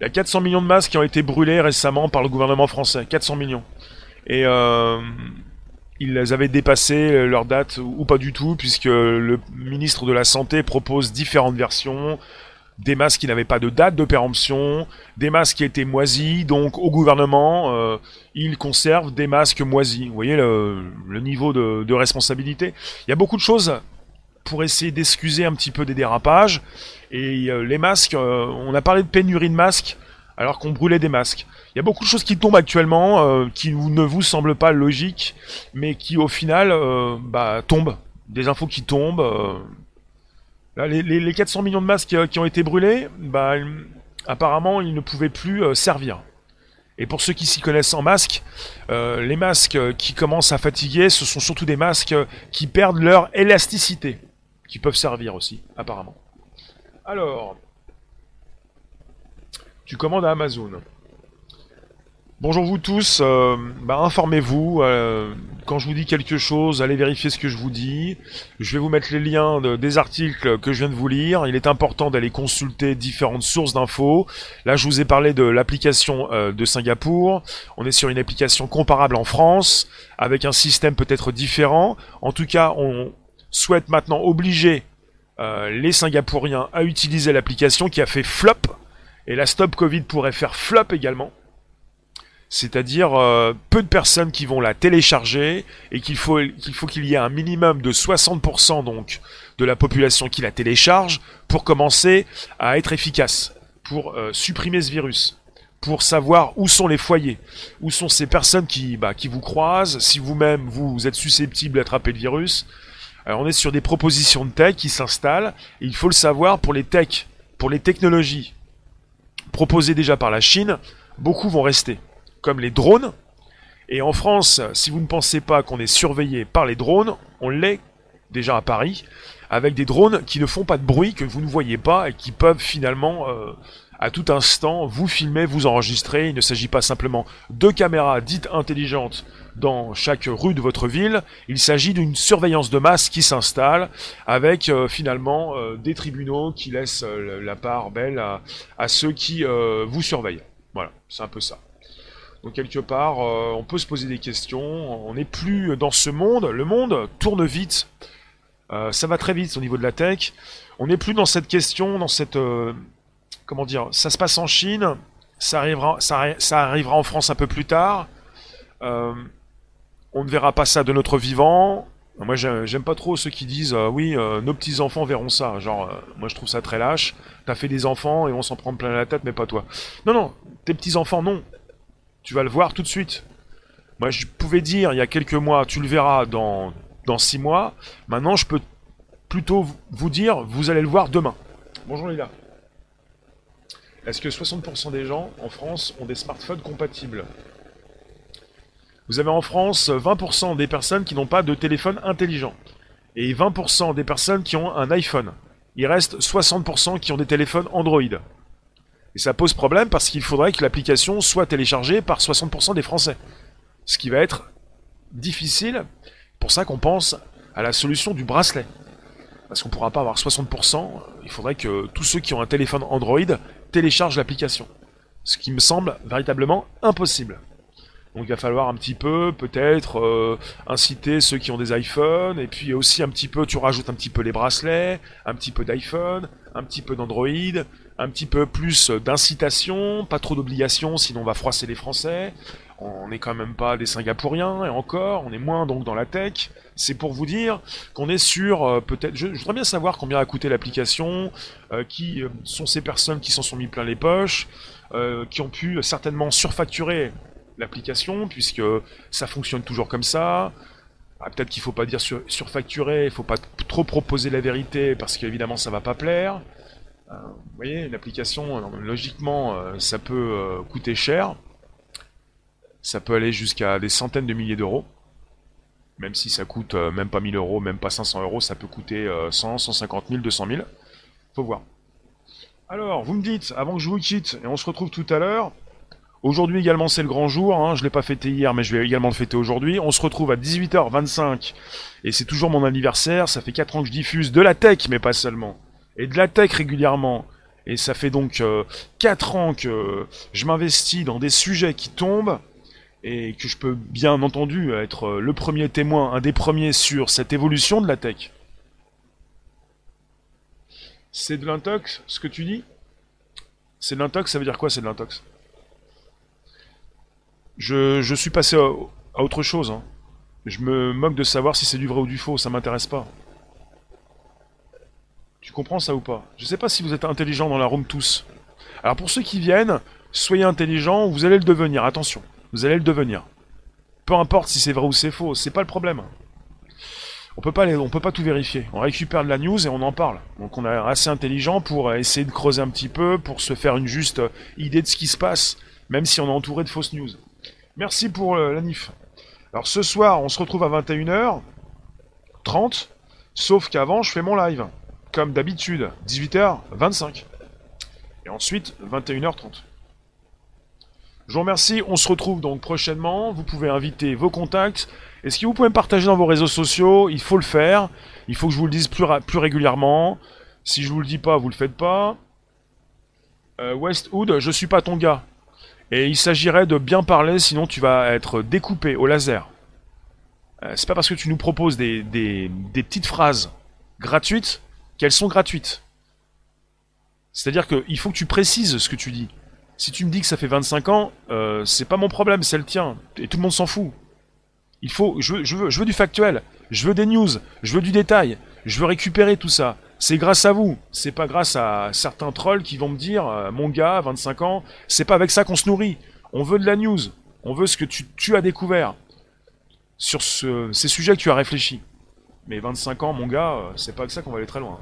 Il y a 400 millions de masques qui ont été brûlés récemment par le gouvernement français. 400 millions. Et euh, ils avaient dépassé leur date ou pas du tout, puisque le ministre de la Santé propose différentes versions. Des masques qui n'avaient pas de date de péremption, des masques qui étaient moisis, donc au gouvernement, euh, il conserve des masques moisis. Vous voyez le, niveau de, responsabilité. Il y a beaucoup de choses pour essayer d'excuser un petit peu des dérapages. Et euh, les masques, euh, on a parlé de pénurie de masques alors qu'on brûlait des masques. Il y a beaucoup de choses qui tombent actuellement, qui ne vous semblent pas logiques, mais qui au final bah, tombent. Des infos qui tombent. Euh. Là, les, 400 millions de masques qui, ont été brûlés, bah, apparemment ils ne pouvaient plus servir. Et pour ceux qui s'y connaissent en masques, les masques qui commencent à fatiguer, ce sont surtout des masques qui perdent leur élasticité, qui peuvent servir aussi, apparemment. Alors, tu commandes à Amazon. Bonjour vous tous, euh, bah, informez-vous, euh, quand je vous dis quelque chose, allez vérifier ce que je vous dis. Je vais vous mettre les liens des articles que je viens de vous lire. Il est important d'aller consulter différentes sources d'infos. Là je vous ai parlé de l'application euh, de Singapour. On est sur une application comparable en France, avec un système peut-être différent. En tout cas, on souhaite maintenant obliger les Singapouriens à utiliser l'application qui a fait flop. Et la Stop Covid pourrait faire flop également c'est-à-dire euh, peu de personnes qui vont la télécharger et qu'il faut qu'il y ait un minimum de 60% donc de la population qui la télécharge pour commencer à être efficace, pour euh, supprimer ce virus, pour savoir où sont les foyers, où sont ces personnes qui bah, qui vous croisent, si vous-même vous, êtes susceptible d'attraper le virus. Alors on est sur des propositions de tech qui s'installent et il faut le savoir pour les tech, pour les technologies proposées déjà par la Chine, beaucoup vont rester comme les drones. Et en France, si vous ne pensez pas qu'on est surveillé par les drones, on l'est déjà à Paris, avec des drones qui ne font pas de bruit, que vous ne voyez pas et qui peuvent finalement euh, à tout instant vous filmer, vous enregistrer. Il ne s'agit pas simplement de caméras dites intelligentes dans chaque rue de votre ville, il s'agit d'une surveillance de masse qui s'installe avec euh, finalement euh, des tribunaux qui laissent la part belle à, à ceux qui vous surveillent. Voilà, c'est un peu ça. Donc quelque part, euh, on peut se poser des questions. On n'est plus dans ce monde. Le monde tourne vite. Euh, ça va très vite au niveau de la tech. On n'est plus dans cette question, dans cette... Euh, comment dire Ça se passe en Chine. Ça arrivera, ça, ça, arrivera en France un peu plus tard. on ne verra pas ça de notre vivant. Moi, j'aime pas trop ceux qui disent oui, nos petits enfants verront ça. Genre, moi, je trouve ça très lâche. T'as fait des enfants et on s'en prend plein la tête, mais pas toi. Non, non, tes petits enfants, non. Tu vas le voir tout de suite. Moi, je pouvais dire il y a quelques mois, tu le verras dans, dans six mois. Maintenant, je peux plutôt vous dire, vous allez le voir demain. Bonjour Lila. Est-ce que 60% des gens en France ont des smartphones compatibles? Vous avez en France 20% des personnes qui n'ont pas de téléphone intelligent. Et 20% des personnes qui ont un iPhone. Il reste 60% qui ont des téléphones Android. Et ça pose problème parce qu'il faudrait que l'application soit téléchargée par 60% des Français. Ce qui va être difficile. Pour ça qu'on pense à la solution du bracelet. Parce qu'on ne pourra pas avoir 60%, il faudrait que tous ceux qui ont un téléphone Android téléchargent l'application. Ce qui me semble véritablement impossible. Donc il va falloir un petit peu, peut-être, euh, inciter ceux qui ont des iPhones, et puis aussi un petit peu, tu rajoutes un petit peu les bracelets, un petit peu d'iPhone, un petit peu d'Android, un petit peu plus d'incitation, pas trop d'obligations, sinon on va froisser les Français. On n'est quand même pas des Singapouriens, et encore, on est moins donc dans la tech. C'est pour vous dire qu'on est sur euh, peut-être. Je, voudrais bien savoir combien a coûté l'application, euh, qui euh, sont ces personnes qui s'en sont mis plein les poches, qui ont pu certainement surfacturer l'application, puisque ça fonctionne toujours comme ça. Ah, peut-être qu'il faut pas dire sur, surfacturer, il faut pas trop proposer la vérité, parce qu'évidemment ça va pas plaire. Euh, vous voyez, une application, euh, logiquement, euh, ça peut coûter cher. Ça peut aller jusqu'à des centaines de milliers d'euros. Même si ça coûte même pas 1000 euros, même pas 500 euros, ça peut coûter 100, 150 000, 200 000. Faut voir. Alors, vous me dites, avant que je vous quitte, et on se retrouve tout à l'heure, aujourd'hui également c'est le grand jour, hein, je l'ai pas fêté hier, mais je vais également le fêter aujourd'hui, on se retrouve à 18h25, et c'est toujours mon anniversaire, ça fait 4 ans que je diffuse de la tech, mais pas seulement, et de la tech régulièrement, et ça fait donc euh, 4 ans que je m'investis dans des sujets qui tombent, et que je peux bien entendu être euh, le premier témoin, un des premiers sur cette évolution de la tech. C'est de l'intox, ce que tu dis? C'est de l'intox, ça veut dire quoi c'est de l'intox? Je, je suis passé à, autre chose. hein. Je me moque de savoir si c'est du vrai ou du faux, ça m'intéresse pas. Comprends ça ou pas? Je sais pas si vous êtes intelligents dans la room tous. Alors pour ceux qui viennent, soyez intelligents, vous allez le devenir, attention. Vous allez le devenir. Peu importe si c'est vrai ou c'est faux, c'est pas le problème. On peut pas, les- on peut pas tout vérifier. On récupère de la news et on en parle. Donc on est assez intelligent pour essayer de creuser un petit peu, pour se faire une juste idée de ce qui se passe, même si on est entouré de fausses news. Merci pour euh, la NIF. Alors ce soir, on se retrouve à 21h30, sauf qu'avant, je fais mon live. Comme d'habitude, 18h25. Et ensuite, 21h30. Je vous remercie, on se retrouve donc prochainement. Vous pouvez inviter vos contacts. Est-ce que vous pouvez me partager dans vos réseaux sociaux? Il faut le faire. Il faut que je vous le dise plus, régulièrement. Si je vous le dis pas, vous le faites pas. Euh, Westwood, je suis pas ton gars. Et il s'agirait de bien parler, sinon tu vas être découpé au laser. Euh, c'est pas parce que tu nous proposes des petites phrases gratuites qu'elles sont gratuites. C'est-à-dire qu'il faut que tu précises ce que tu dis. Si tu me dis que ça fait 25 ans, euh, c'est pas mon problème, c'est le tien. Et tout le monde s'en fout. Il faut, je veux, du factuel. Je veux des news. Je veux du détail. Je veux récupérer tout ça. C'est grâce à vous. C'est pas grâce à certains trolls qui vont me dire, euh, mon gars, 25 ans, c'est pas avec ça qu'on se nourrit. On veut de la news. On veut ce que tu, tu as découvert sur ce- ces sujets que tu as réfléchi. Mais 25 ans, mon gars, euh, c'est pas avec ça qu'on va aller très loin.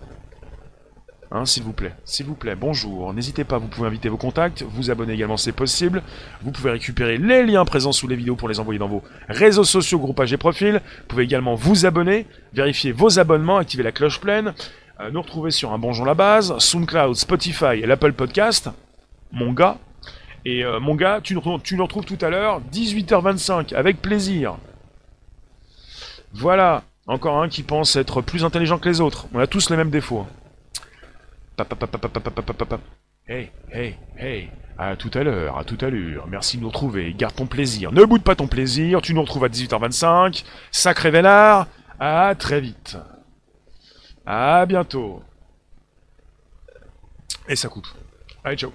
Hein, s'il vous plaît, s'il vous plaît, bonjour. N'hésitez pas, vous pouvez inviter vos contacts, vous abonner également, c'est possible. Vous pouvez récupérer les liens présents sous les vidéos pour les envoyer dans vos réseaux sociaux, groupages et profils. Vous pouvez également vous abonner, vérifier vos abonnements, activer la cloche pleine, euh, nous retrouver sur un Bonjour la base, SoundCloud, Spotify et l'Apple Podcast. Mon gars. Et euh, mon gars, tu, tu nous retrouves tout à l'heure, 18h25, avec plaisir. Voilà, encore un qui pense être plus intelligent que les autres. On a tous les mêmes défauts. Hey, hey, hey. À tout à l'heure, à tout à l'heure. Merci de nous retrouver. Garde ton plaisir. Ne boude pas ton plaisir. Tu nous retrouves à 18h25. Sacré Vélard. À très vite. À bientôt. Et ça coupe. Allez, ciao.